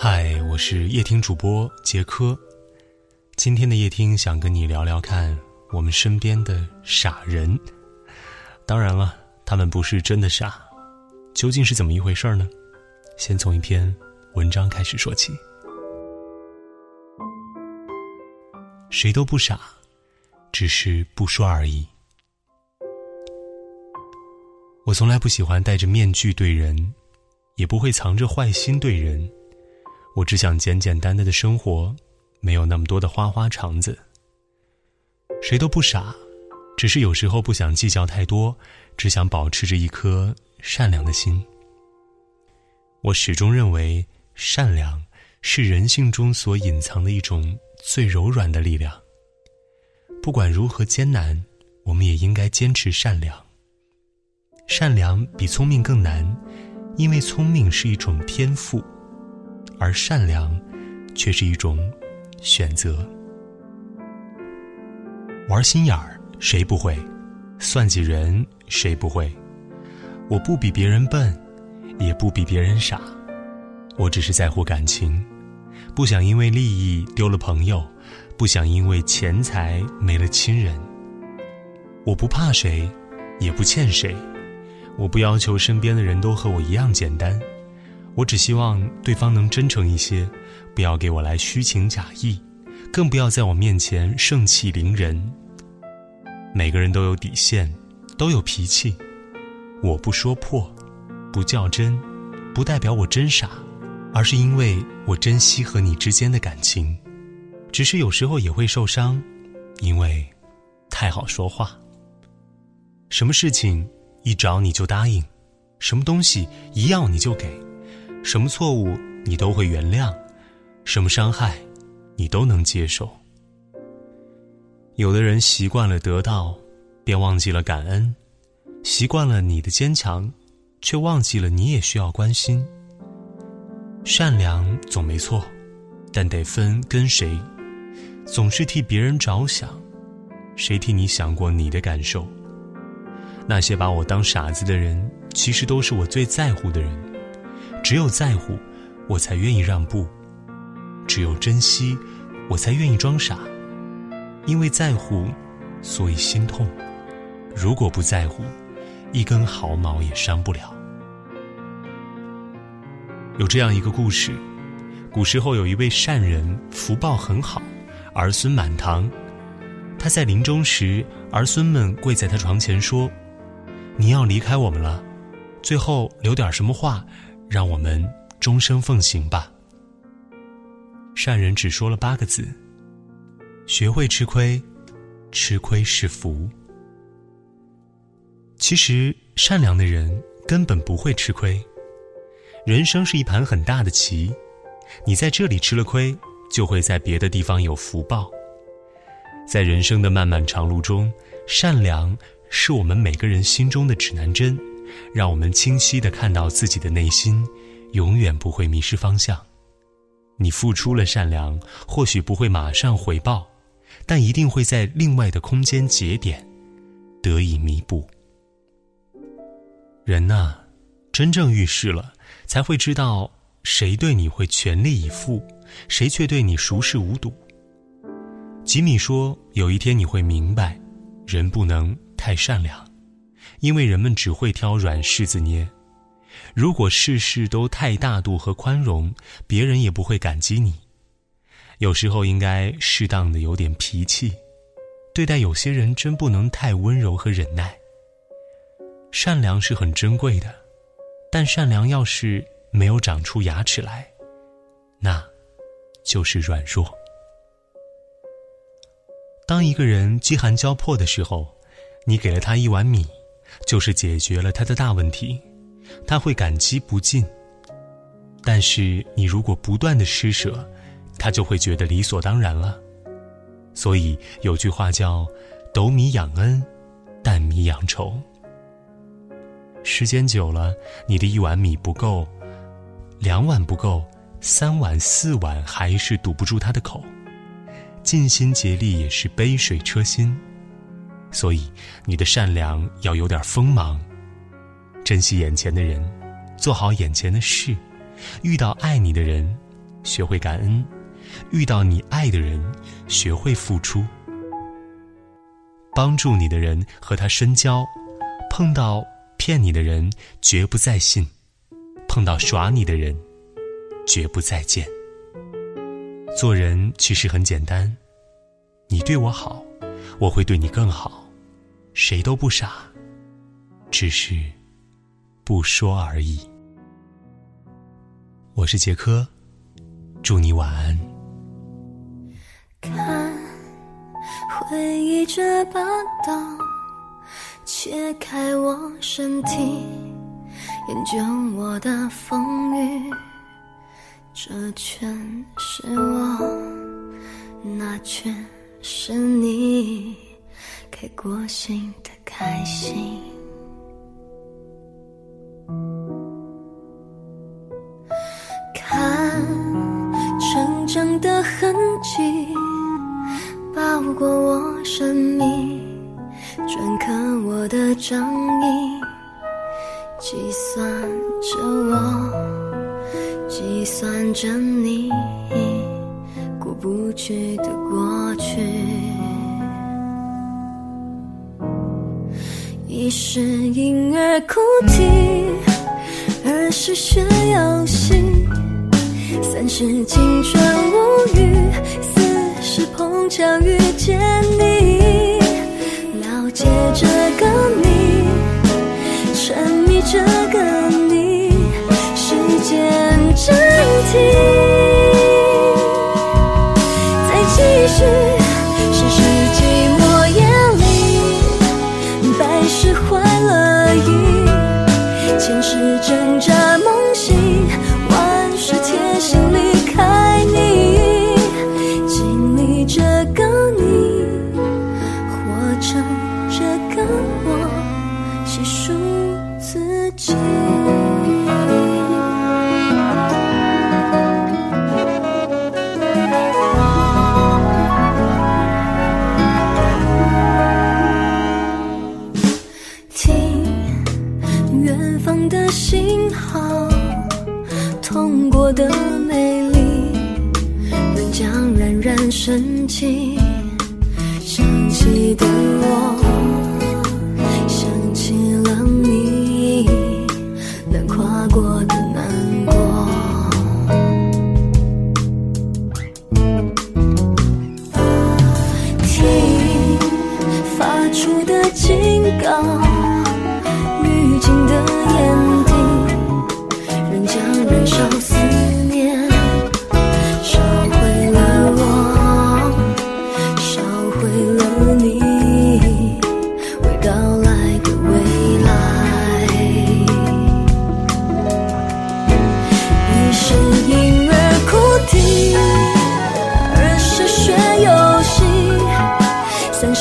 嗨，我是夜听主播杰科。今天的夜听想跟你聊聊看我们身边的傻人。当然了，他们不是真的傻，究竟是怎么一回事呢？先从一篇文章开始说起。谁都不傻，只是不说而已。我从来不喜欢戴着面具对人，也不会藏着坏心对人。我只想简简单单的生活，没有那么多的花花肠子。谁都不傻，只是有时候不想计较太多，只想保持着一颗善良的心。我始终认为，善良是人性中所隐藏的一种最柔软的力量。不管如何艰难，我们也应该坚持善良。善良比聪明更难，因为聪明是一种天赋。而善良，却是一种选择。玩心眼儿谁不会？算计人谁不会？我不比别人笨，也不比别人傻，我只是在乎感情，不想因为利益丢了朋友，不想因为钱财没了亲人。我不怕谁，也不欠谁，我不要求身边的人都和我一样简单。我只希望对方能真诚一些，不要给我来虚情假意，更不要在我面前盛气凌人。每个人都有底线，都有脾气，我不说破，不较真，不代表我真傻，而是因为我珍惜和你之间的感情。只是有时候也会受伤，因为太好说话。什么事情一找你就答应，什么东西一要你就给。什么错误你都会原谅，什么伤害，你都能接受。有的人习惯了得到，便忘记了感恩；习惯了你的坚强，却忘记了你也需要关心。善良总没错，但得分跟谁。总是替别人着想，谁替你想过你的感受？那些把我当傻子的人，其实都是我最在乎的人。只有在乎，我才愿意让步；只有珍惜，我才愿意装傻。因为在乎，所以心痛。如果不在乎，一根毫毛也伤不了。有这样一个故事：古时候有一位善人，福报很好，儿孙满堂。他在临终时，儿孙们跪在他床前说：“你要离开我们了，最后留点什么话？”让我们终生奉行吧。善人只说了八个字：学会吃亏，吃亏是福。其实，善良的人根本不会吃亏。人生是一盘很大的棋，你在这里吃了亏，就会在别的地方有福报。在人生的漫漫长路中，善良是我们每个人心中的指南针。让我们清晰的看到自己的内心，永远不会迷失方向。你付出了善良，或许不会马上回报，但一定会在另外的空间节点得以弥补。人呐，真正遇事了，才会知道谁对你会全力以赴，谁却对你熟视无睹。吉米说：“有一天你会明白，人不能太善良。”因为人们只会挑软柿子捏，如果事事都太大度和宽容，别人也不会感激你。有时候应该适当的有点脾气，对待有些人真不能太温柔和忍耐。善良是很珍贵的，但善良要是没有长出牙齿来，那，就是软弱。当一个人饥寒交迫的时候，你给了他一碗米。就是解决了他的大问题，他会感激不尽。但是你如果不断的施舍，他就会觉得理所当然了。所以有句话叫“斗米养恩，担米养仇”。时间久了，你的一碗米不够，两碗不够，三碗四碗还是堵不住他的口。尽心竭力也是杯水车薪。所以，你的善良要有点锋芒，珍惜眼前的人，做好眼前的事，遇到爱你的人，学会感恩；遇到你爱的人，学会付出。帮助你的人和他深交，碰到骗你的人绝不再信，碰到耍你的人绝不再见。做人其实很简单，你对我好，我会对你更好。谁都不傻，只是不说而已。我是杰科，祝你晚安。看，回忆这把刀，切开我身体，研究我的风雨。这全是我，那全是你。给过心的开心，看成长的痕迹包裹我生命，篆刻我的掌印，计算着我，计算着你我不觉得过去。一是婴儿哭啼，二是学游戏，三是青春无语，的信号，痛过的美丽，能将冉冉升起，想起的我，想起了你，能跨过的。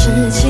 时间。